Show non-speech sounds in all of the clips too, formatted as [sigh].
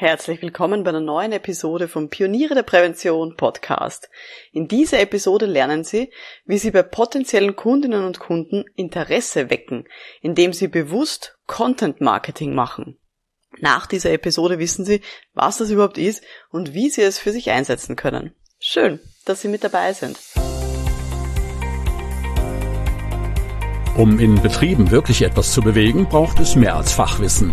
Herzlich willkommen bei einer neuen Episode vom Pioniere der Prävention Podcast. In dieser Episode lernen Sie, wie Sie bei potenziellen Kundinnen und Kunden Interesse wecken, indem Sie bewusst Content Marketing machen. Nach dieser Episode wissen Sie, was das überhaupt ist und wie Sie es für sich einsetzen können. Schön, dass Sie mit dabei sind. Um in Betrieben wirklich etwas zu bewegen, braucht es mehr als Fachwissen.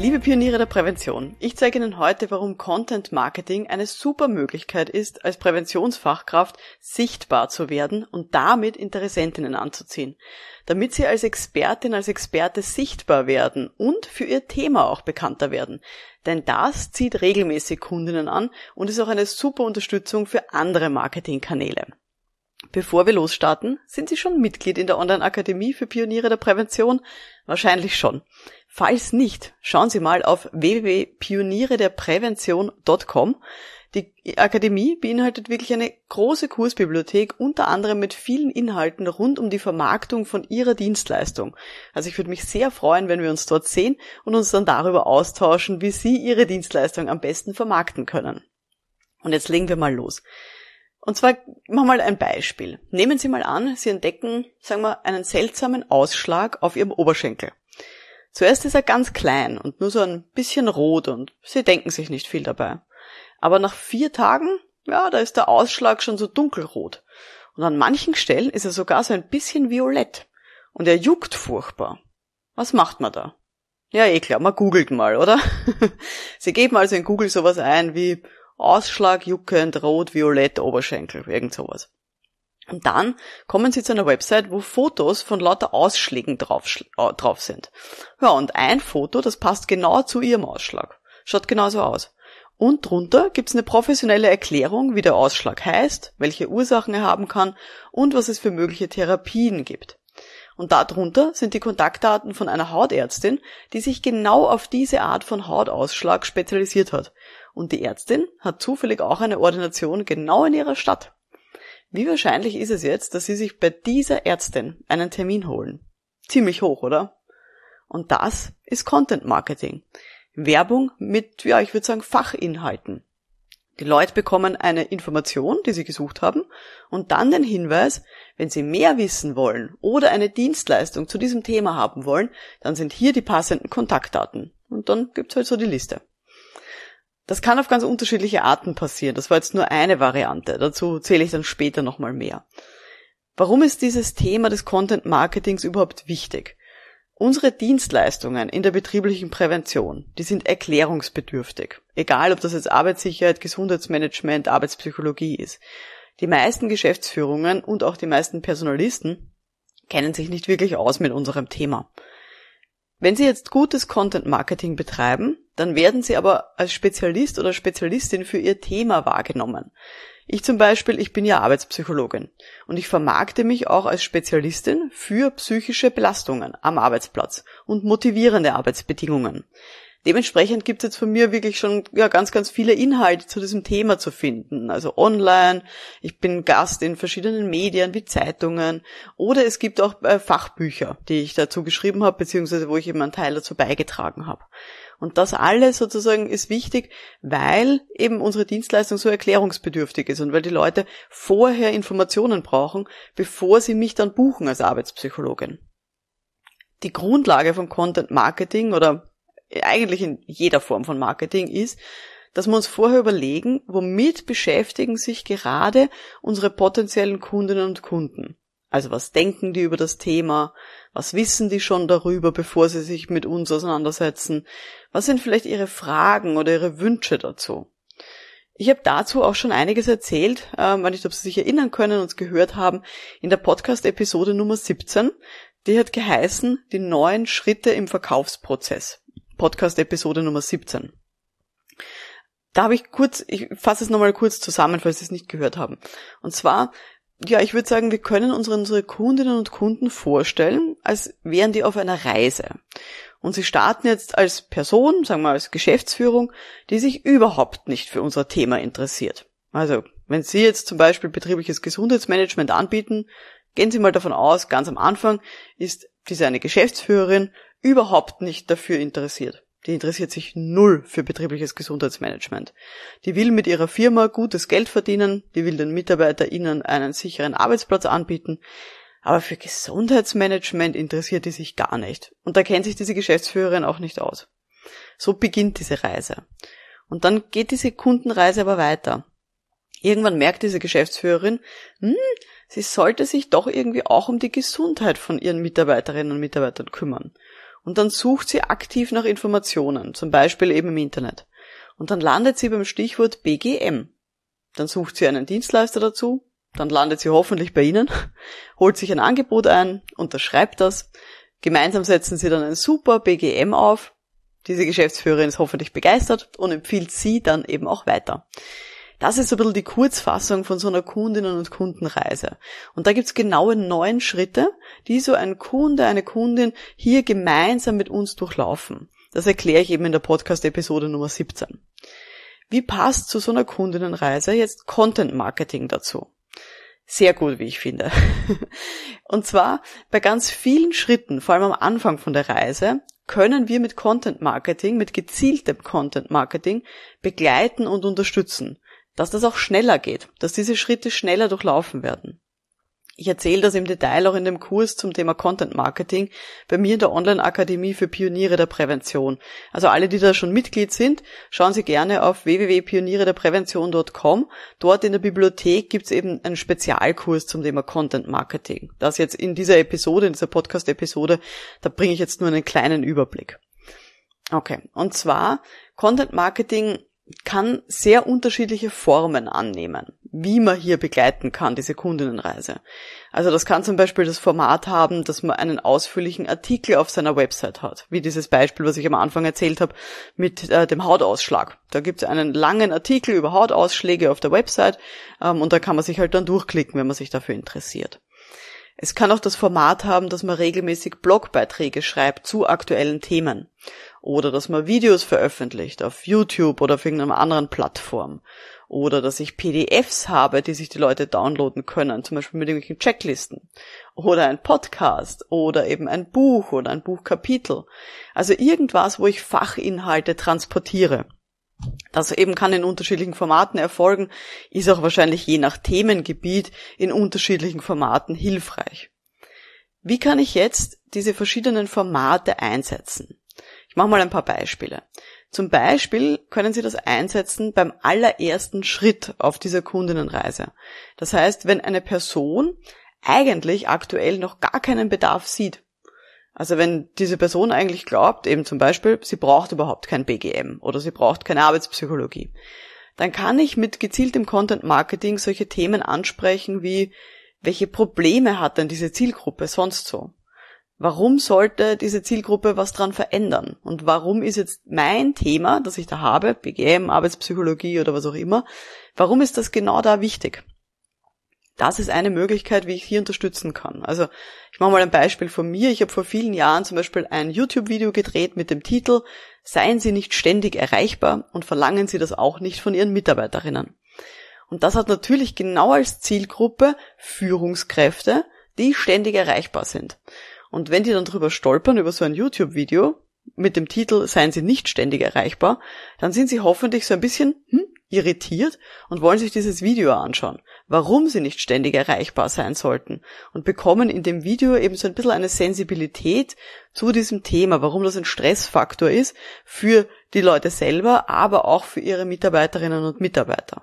Liebe Pioniere der Prävention, ich zeige Ihnen heute, warum Content Marketing eine super Möglichkeit ist, als Präventionsfachkraft sichtbar zu werden und damit Interessentinnen anzuziehen, damit Sie als Expertin, als Experte sichtbar werden und für Ihr Thema auch bekannter werden. Denn das zieht regelmäßig Kundinnen an und ist auch eine super Unterstützung für andere Marketingkanäle. Bevor wir losstarten, sind Sie schon Mitglied in der Online-Akademie für Pioniere der Prävention? Wahrscheinlich schon. Falls nicht, schauen Sie mal auf www.pionierederprävention.com. Die Akademie beinhaltet wirklich eine große Kursbibliothek, unter anderem mit vielen Inhalten rund um die Vermarktung von Ihrer Dienstleistung. Also ich würde mich sehr freuen, wenn wir uns dort sehen und uns dann darüber austauschen, wie Sie Ihre Dienstleistung am besten vermarkten können. Und jetzt legen wir mal los. Und zwar machen wir mal ein Beispiel. Nehmen Sie mal an, Sie entdecken, sagen wir, einen seltsamen Ausschlag auf Ihrem Oberschenkel. Zuerst ist er ganz klein und nur so ein bisschen rot und sie denken sich nicht viel dabei. Aber nach vier Tagen, ja, da ist der Ausschlag schon so dunkelrot. Und an manchen Stellen ist er sogar so ein bisschen violett. Und er juckt furchtbar. Was macht man da? Ja, eh klar, man googelt mal, oder? [laughs] sie geben also in Google sowas ein wie Ausschlag juckend rot, violett, Oberschenkel, irgend sowas. Und dann kommen Sie zu einer Website, wo Fotos von lauter Ausschlägen drauf, äh, drauf sind. Ja, und ein Foto, das passt genau zu Ihrem Ausschlag. Schaut genauso aus. Und drunter gibt's eine professionelle Erklärung, wie der Ausschlag heißt, welche Ursachen er haben kann und was es für mögliche Therapien gibt. Und darunter sind die Kontaktdaten von einer Hautärztin, die sich genau auf diese Art von Hautausschlag spezialisiert hat. Und die Ärztin hat zufällig auch eine Ordination genau in ihrer Stadt. Wie wahrscheinlich ist es jetzt, dass Sie sich bei dieser Ärztin einen Termin holen? Ziemlich hoch, oder? Und das ist Content Marketing. Werbung mit, ja, ich würde sagen, Fachinhalten. Die Leute bekommen eine Information, die sie gesucht haben, und dann den Hinweis, wenn sie mehr wissen wollen oder eine Dienstleistung zu diesem Thema haben wollen, dann sind hier die passenden Kontaktdaten. Und dann gibt's halt so die Liste. Das kann auf ganz unterschiedliche Arten passieren. Das war jetzt nur eine Variante. Dazu zähle ich dann später nochmal mehr. Warum ist dieses Thema des Content Marketings überhaupt wichtig? Unsere Dienstleistungen in der betrieblichen Prävention, die sind erklärungsbedürftig. Egal, ob das jetzt Arbeitssicherheit, Gesundheitsmanagement, Arbeitspsychologie ist. Die meisten Geschäftsführungen und auch die meisten Personalisten kennen sich nicht wirklich aus mit unserem Thema. Wenn Sie jetzt gutes Content Marketing betreiben, dann werden Sie aber als Spezialist oder Spezialistin für Ihr Thema wahrgenommen. Ich zum Beispiel, ich bin ja Arbeitspsychologin und ich vermarkte mich auch als Spezialistin für psychische Belastungen am Arbeitsplatz und motivierende Arbeitsbedingungen. Dementsprechend gibt es jetzt von mir wirklich schon ja, ganz, ganz viele Inhalte zu diesem Thema zu finden. Also online, ich bin Gast in verschiedenen Medien wie Zeitungen oder es gibt auch äh, Fachbücher, die ich dazu geschrieben habe, beziehungsweise wo ich eben einen Teil dazu beigetragen habe. Und das alles sozusagen ist wichtig, weil eben unsere Dienstleistung so erklärungsbedürftig ist und weil die Leute vorher Informationen brauchen, bevor sie mich dann buchen als Arbeitspsychologin. Die Grundlage von Content Marketing oder eigentlich in jeder Form von Marketing ist, dass wir uns vorher überlegen, womit beschäftigen sich gerade unsere potenziellen Kundinnen und Kunden. Also was denken die über das Thema? Was wissen die schon darüber, bevor sie sich mit uns auseinandersetzen? Was sind vielleicht ihre Fragen oder ihre Wünsche dazu? Ich habe dazu auch schon einiges erzählt, ähm, wenn nicht, ob Sie sich erinnern können, uns gehört haben, in der Podcast-Episode Nummer 17. Die hat geheißen, die neuen Schritte im Verkaufsprozess. Podcast-Episode Nummer 17. Da habe ich kurz, ich fasse es nochmal kurz zusammen, falls Sie es nicht gehört haben. Und zwar ja, ich würde sagen, wir können unsere, unsere Kundinnen und Kunden vorstellen, als wären die auf einer Reise. Und sie starten jetzt als Person, sagen wir als Geschäftsführung, die sich überhaupt nicht für unser Thema interessiert. Also, wenn Sie jetzt zum Beispiel betriebliches Gesundheitsmanagement anbieten, gehen Sie mal davon aus, ganz am Anfang ist diese eine Geschäftsführerin überhaupt nicht dafür interessiert. Die interessiert sich null für betriebliches Gesundheitsmanagement. Die will mit ihrer Firma gutes Geld verdienen, die will den MitarbeiterInnen einen sicheren Arbeitsplatz anbieten, aber für Gesundheitsmanagement interessiert die sich gar nicht. Und da kennt sich diese Geschäftsführerin auch nicht aus. So beginnt diese Reise. Und dann geht diese Kundenreise aber weiter. Irgendwann merkt diese Geschäftsführerin, hm, sie sollte sich doch irgendwie auch um die Gesundheit von ihren Mitarbeiterinnen und Mitarbeitern kümmern. Und dann sucht sie aktiv nach Informationen, zum Beispiel eben im Internet. Und dann landet sie beim Stichwort BGM. Dann sucht sie einen Dienstleister dazu, dann landet sie hoffentlich bei Ihnen, [laughs] holt sich ein Angebot ein, unterschreibt das. Gemeinsam setzen Sie dann ein super BGM auf. Diese Geschäftsführerin ist hoffentlich begeistert und empfiehlt Sie dann eben auch weiter. Das ist so ein bisschen die Kurzfassung von so einer Kundinnen- und Kundenreise. Und da gibt's genaue neun Schritte, die so ein Kunde, eine Kundin hier gemeinsam mit uns durchlaufen. Das erkläre ich eben in der Podcast-Episode Nummer 17. Wie passt zu so einer Kundinnenreise jetzt Content Marketing dazu? sehr gut, wie ich finde. [laughs] Und zwar bei ganz vielen Schritten, vor allem am Anfang von der Reise, können wir mit Content Marketing, mit gezieltem Content Marketing begleiten und unterstützen, dass das auch schneller geht, dass diese Schritte schneller durchlaufen werden. Ich erzähle das im Detail auch in dem Kurs zum Thema Content Marketing bei mir in der Online-Akademie für Pioniere der Prävention. Also alle, die da schon Mitglied sind, schauen Sie gerne auf www.pionierederprävention.com. Dort in der Bibliothek gibt es eben einen Spezialkurs zum Thema Content Marketing. Das jetzt in dieser Episode, in dieser Podcast-Episode, da bringe ich jetzt nur einen kleinen Überblick. Okay, und zwar Content Marketing kann sehr unterschiedliche Formen annehmen, wie man hier begleiten kann, diese Kundinnenreise. Also das kann zum Beispiel das Format haben, dass man einen ausführlichen Artikel auf seiner Website hat, wie dieses Beispiel, was ich am Anfang erzählt habe, mit äh, dem Hautausschlag. Da gibt es einen langen Artikel über Hautausschläge auf der Website ähm, und da kann man sich halt dann durchklicken, wenn man sich dafür interessiert. Es kann auch das Format haben, dass man regelmäßig Blogbeiträge schreibt zu aktuellen Themen. Oder dass man Videos veröffentlicht auf YouTube oder auf irgendeiner anderen Plattform. Oder dass ich PDFs habe, die sich die Leute downloaden können, zum Beispiel mit irgendwelchen Checklisten. Oder ein Podcast oder eben ein Buch oder ein Buchkapitel. Also irgendwas, wo ich Fachinhalte transportiere. Das eben kann in unterschiedlichen Formaten erfolgen, ist auch wahrscheinlich je nach Themengebiet in unterschiedlichen Formaten hilfreich. Wie kann ich jetzt diese verschiedenen Formate einsetzen? Ich mache mal ein paar Beispiele. Zum Beispiel können Sie das einsetzen beim allerersten Schritt auf dieser Kundinnenreise. Das heißt, wenn eine Person eigentlich aktuell noch gar keinen Bedarf sieht, also wenn diese Person eigentlich glaubt, eben zum Beispiel, sie braucht überhaupt kein BGM oder sie braucht keine Arbeitspsychologie, dann kann ich mit gezieltem Content Marketing solche Themen ansprechen wie, welche Probleme hat denn diese Zielgruppe sonst so? Warum sollte diese Zielgruppe was dran verändern? Und warum ist jetzt mein Thema, das ich da habe, BGM, Arbeitspsychologie oder was auch immer, warum ist das genau da wichtig? Das ist eine Möglichkeit, wie ich hier unterstützen kann. Also ich mache mal ein Beispiel von mir. Ich habe vor vielen Jahren zum Beispiel ein YouTube-Video gedreht mit dem Titel Seien Sie nicht ständig erreichbar und verlangen Sie das auch nicht von Ihren Mitarbeiterinnen. Und das hat natürlich genau als Zielgruppe Führungskräfte, die ständig erreichbar sind. Und wenn die dann drüber stolpern über so ein YouTube-Video mit dem Titel Seien Sie nicht ständig erreichbar, dann sind sie hoffentlich so ein bisschen, hm, irritiert und wollen sich dieses Video anschauen, warum sie nicht ständig erreichbar sein sollten und bekommen in dem Video eben so ein bisschen eine Sensibilität zu diesem Thema, warum das ein Stressfaktor ist für die Leute selber, aber auch für ihre Mitarbeiterinnen und Mitarbeiter.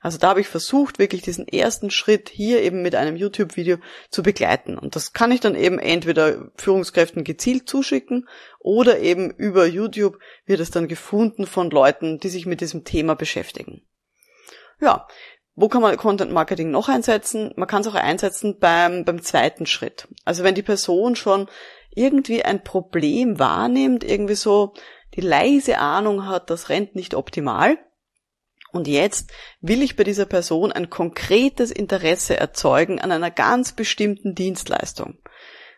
Also da habe ich versucht, wirklich diesen ersten Schritt hier eben mit einem YouTube-Video zu begleiten. Und das kann ich dann eben entweder Führungskräften gezielt zuschicken oder eben über YouTube wird es dann gefunden von Leuten, die sich mit diesem Thema beschäftigen. Ja, wo kann man Content Marketing noch einsetzen? Man kann es auch einsetzen beim, beim zweiten Schritt. Also wenn die Person schon irgendwie ein Problem wahrnimmt, irgendwie so die leise Ahnung hat, das rennt nicht optimal, Und jetzt will ich bei dieser Person ein konkretes Interesse erzeugen an einer ganz bestimmten Dienstleistung.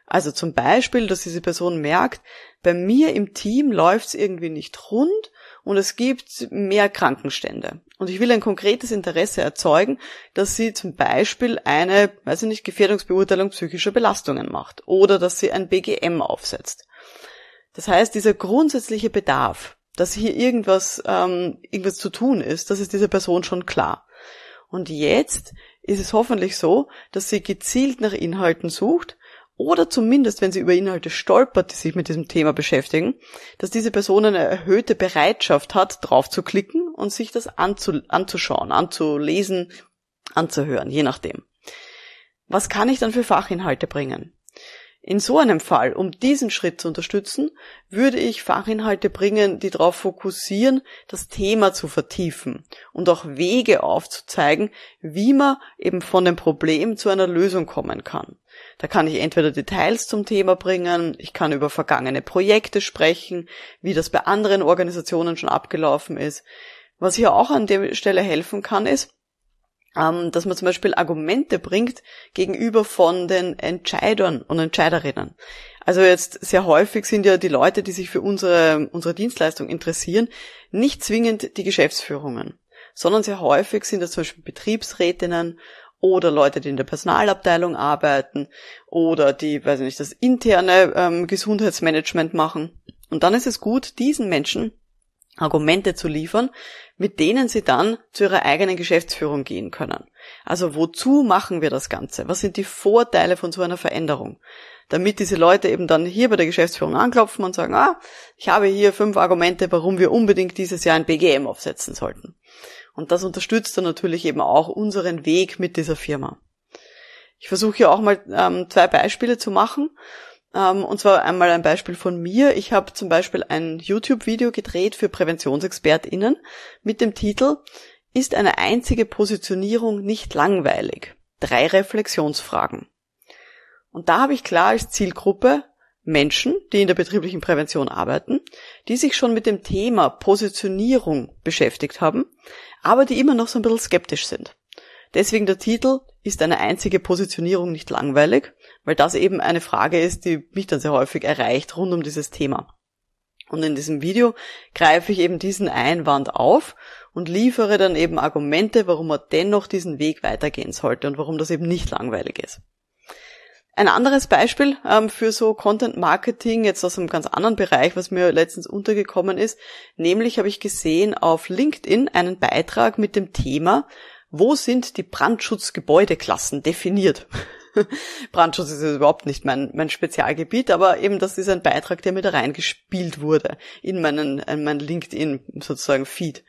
Also zum Beispiel, dass diese Person merkt, bei mir im Team läuft es irgendwie nicht rund und es gibt mehr Krankenstände. Und ich will ein konkretes Interesse erzeugen, dass sie zum Beispiel eine, weiß ich nicht, Gefährdungsbeurteilung psychischer Belastungen macht oder dass sie ein BGM aufsetzt. Das heißt, dieser grundsätzliche Bedarf, dass hier irgendwas, ähm, irgendwas zu tun ist, das ist dieser Person schon klar. Und jetzt ist es hoffentlich so, dass sie gezielt nach Inhalten sucht, oder zumindest, wenn sie über Inhalte stolpert, die sich mit diesem Thema beschäftigen, dass diese Person eine erhöhte Bereitschaft hat, drauf zu klicken und sich das anzu anzuschauen, anzulesen, anzuhören, je nachdem. Was kann ich dann für Fachinhalte bringen? In so einem Fall, um diesen Schritt zu unterstützen, würde ich Fachinhalte bringen, die darauf fokussieren, das Thema zu vertiefen und auch Wege aufzuzeigen, wie man eben von dem Problem zu einer Lösung kommen kann. Da kann ich entweder Details zum Thema bringen, ich kann über vergangene Projekte sprechen, wie das bei anderen Organisationen schon abgelaufen ist. Was hier auch an der Stelle helfen kann, ist, ähm, dass man zum Beispiel Argumente bringt gegenüber von den Entscheidern und Entscheiderinnen. Also jetzt sehr häufig sind ja die Leute, die sich für unsere, unsere Dienstleistung interessieren, nicht zwingend die Geschäftsführungen, sondern sehr häufig sind das zum Beispiel Betriebsrätinnen oder Leute, die in der Personalabteilung arbeiten oder die, weiß ich nicht, das interne ähm, Gesundheitsmanagement machen. Und dann ist es gut, diesen Menschen Argumente zu liefern, mit denen sie dann zu ihrer eigenen Geschäftsführung gehen können. Also wozu machen wir das Ganze? Was sind die Vorteile von so einer Veränderung? Damit diese Leute eben dann hier bei der Geschäftsführung anklopfen und sagen, ah, ich habe hier fünf Argumente, warum wir unbedingt dieses Jahr ein BGM aufsetzen sollten. Und das unterstützt dann natürlich eben auch unseren Weg mit dieser Firma. Ich versuche hier auch mal ähm, zwei Beispiele zu machen. Ähm, und zwar einmal ein Beispiel von mir. Ich habe zum Beispiel ein YouTube-Video gedreht für PräventionsexpertInnen mit dem Titel Ist eine einzige Positionierung nicht langweilig? Drei Reflexionsfragen. Und da habe ich klar als Zielgruppe Menschen, die in der betrieblichen Prävention arbeiten, die sich schon mit dem Thema Positionierung beschäftigt haben, aber die immer noch so ein bisschen skeptisch sind. Deswegen der Titel ist eine einzige Positionierung nicht langweilig, weil das eben eine Frage ist, die mich dann sehr häufig erreicht rund um dieses Thema. Und in diesem Video greife ich eben diesen Einwand auf und liefere dann eben Argumente, warum man dennoch diesen Weg weitergehen sollte und warum das eben nicht langweilig ist. Ein anderes Beispiel ähm, für so Content Marketing, jetzt aus einem ganz anderen Bereich, was mir letztens untergekommen ist, nämlich habe ich gesehen auf LinkedIn einen Beitrag mit dem Thema, wo sind die Brandschutzgebäudeklassen definiert? [laughs] Brandschutz ist überhaupt nicht mein, mein Spezialgebiet, aber eben das ist ein Beitrag, der mir da reingespielt wurde in meinen, in mein LinkedIn sozusagen Feed.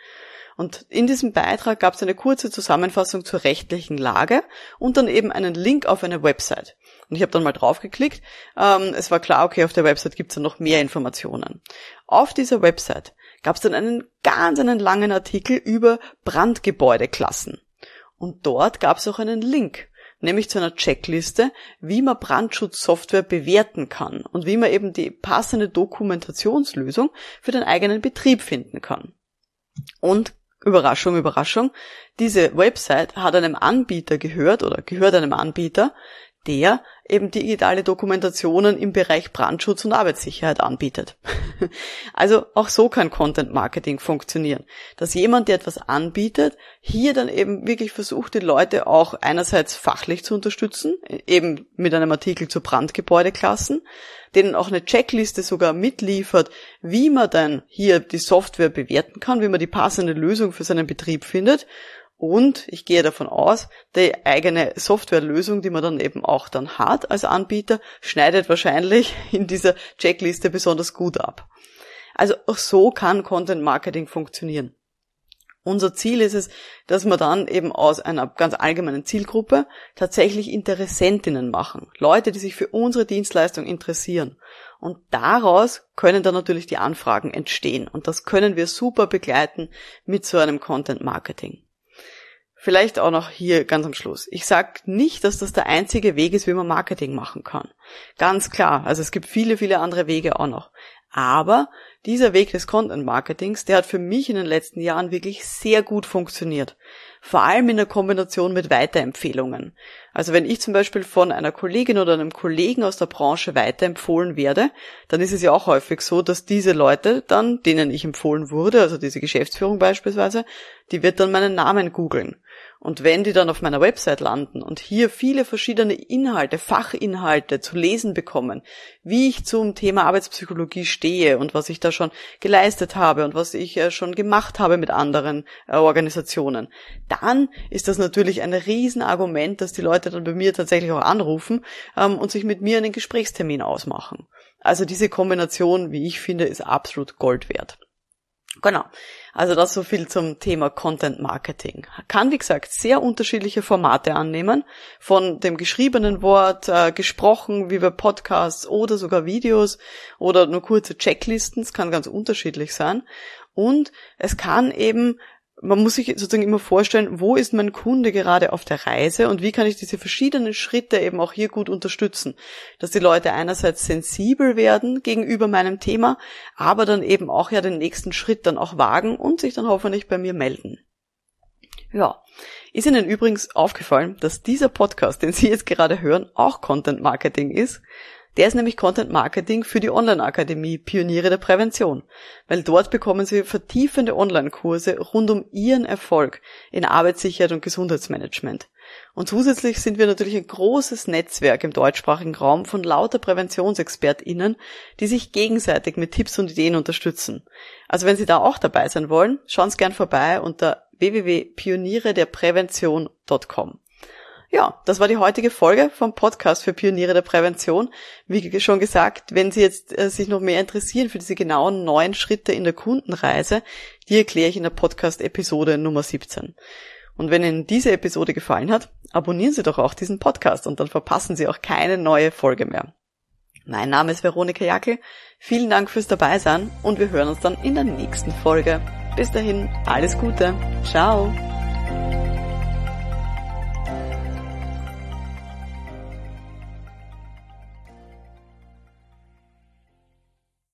Und in diesem Beitrag gab es eine kurze Zusammenfassung zur rechtlichen Lage und dann eben einen Link auf eine Website. Und ich habe dann mal draufgeklickt. Ähm, es war klar, okay, auf der Website gibt es dann noch mehr Informationen. Auf dieser Website gab es dann einen ganz einen langen Artikel über Brandgebäudeklassen. Und dort gab es auch einen Link, nämlich zu einer Checkliste, wie man Brandschutzsoftware bewerten kann und wie man eben die passende Dokumentationslösung für den eigenen Betrieb finden kann. Und Überraschung, Überraschung, diese Website hat einem Anbieter gehört oder gehört einem Anbieter, der eben digitale Dokumentationen im Bereich Brandschutz und Arbeitssicherheit anbietet. [laughs] Also auch so kann Content Marketing funktionieren. Dass jemand, der etwas anbietet, hier dann eben wirklich versucht, die Leute auch einerseits fachlich zu unterstützen, eben mit einem Artikel zu Brandgebäudeklassen, denen auch eine Checkliste sogar mitliefert, wie man dann hier die Software bewerten kann, wie man die passende Lösung für seinen Betrieb findet und ich gehe davon aus, die eigene Softwarelösung, die man dann eben auch dann hat als Anbieter, schneidet wahrscheinlich [laughs] in dieser Checkliste besonders gut ab. Also auch so kann Content Marketing funktionieren. Unser Ziel ist es, dass wir dann eben aus einer ganz allgemeinen Zielgruppe tatsächlich Interessentinnen machen. Leute, die sich für unsere Dienstleistung interessieren. Und daraus können dann natürlich die Anfragen entstehen. Und das können wir super begleiten mit so einem Content Marketing. Vielleicht auch noch hier ganz am Schluss. Ich sag nicht, dass das der einzige Weg ist, wie man Marketing machen kann. Ganz klar. Also es gibt viele, viele andere Wege auch noch. Aber dieser Weg des Content Marketings, der hat für mich in den letzten Jahren wirklich sehr gut funktioniert. Vor allem in der Kombination mit Weiterempfehlungen. Also wenn ich zum Beispiel von einer Kollegin oder einem Kollegen aus der Branche weiterempfohlen werde, dann ist es ja auch häufig so, dass diese Leute dann, denen ich empfohlen wurde, also diese Geschäftsführung beispielsweise, die wird dann meinen Namen googeln. Und wenn die dann auf meiner Website landen und hier viele verschiedene Inhalte, Fachinhalte zu lesen bekommen, wie ich zum Thema Arbeitspsychologie stehe und was ich da schon geleistet habe und was ich äh, schon gemacht habe mit anderen äh, Organisationen, dann ist das natürlich ein Riesenargument, dass die Leute dann bei mir tatsächlich auch anrufen ähm, und sich mit mir einen Gesprächstermin ausmachen. Also diese Kombination, wie ich finde, ist absolut Gold wert. Genau. Also das so viel zum Thema Content Marketing. Kann, wie gesagt, sehr unterschiedliche Formate annehmen. Von dem geschriebenen Wort, äh, gesprochen, wie bei Podcasts oder sogar Videos oder nur kurze Checklisten. Es kann ganz unterschiedlich sein. Und es kann eben man muss sich sozusagen immer vorstellen, wo ist mein Kunde gerade auf der Reise und wie kann ich diese verschiedenen Schritte eben auch hier gut unterstützen, dass die Leute einerseits sensibel werden gegenüber meinem Thema, aber dann eben auch ja den nächsten Schritt dann auch wagen und sich dann hoffentlich bei mir melden. Ja. Ist Ihnen übrigens aufgefallen, dass dieser Podcast, den Sie jetzt gerade hören, auch Content Marketing ist? Der ist nämlich Content Marketing für die Online-Akademie Pioniere der Prävention, weil dort bekommen Sie vertiefende Online-Kurse rund um Ihren Erfolg in Arbeitssicherheit und Gesundheitsmanagement. Und zusätzlich sind wir natürlich ein großes Netzwerk im deutschsprachigen Raum von lauter PräventionsexpertInnen, die sich gegenseitig mit Tipps und Ideen unterstützen. Also wenn Sie da auch dabei sein wollen, schauen Sie gern vorbei unter www.pionierederprävention.com. Ja, das war die heutige Folge vom Podcast für Pioniere der Prävention. Wie schon gesagt, wenn Sie jetzt äh, sich noch mehr interessieren für diese genauen neuen Schritte in der Kundenreise, die erkläre ich in der Podcast-Episode Nummer 17. Und wenn Ihnen diese Episode gefallen hat, abonnieren Sie doch auch diesen Podcast und dann verpassen Sie auch keine neue Folge mehr. Mein Name ist Veronika Jackel. Vielen Dank fürs Dabeisein und wir hören uns dann in der nächsten Folge. Bis dahin, alles Gute. Ciao.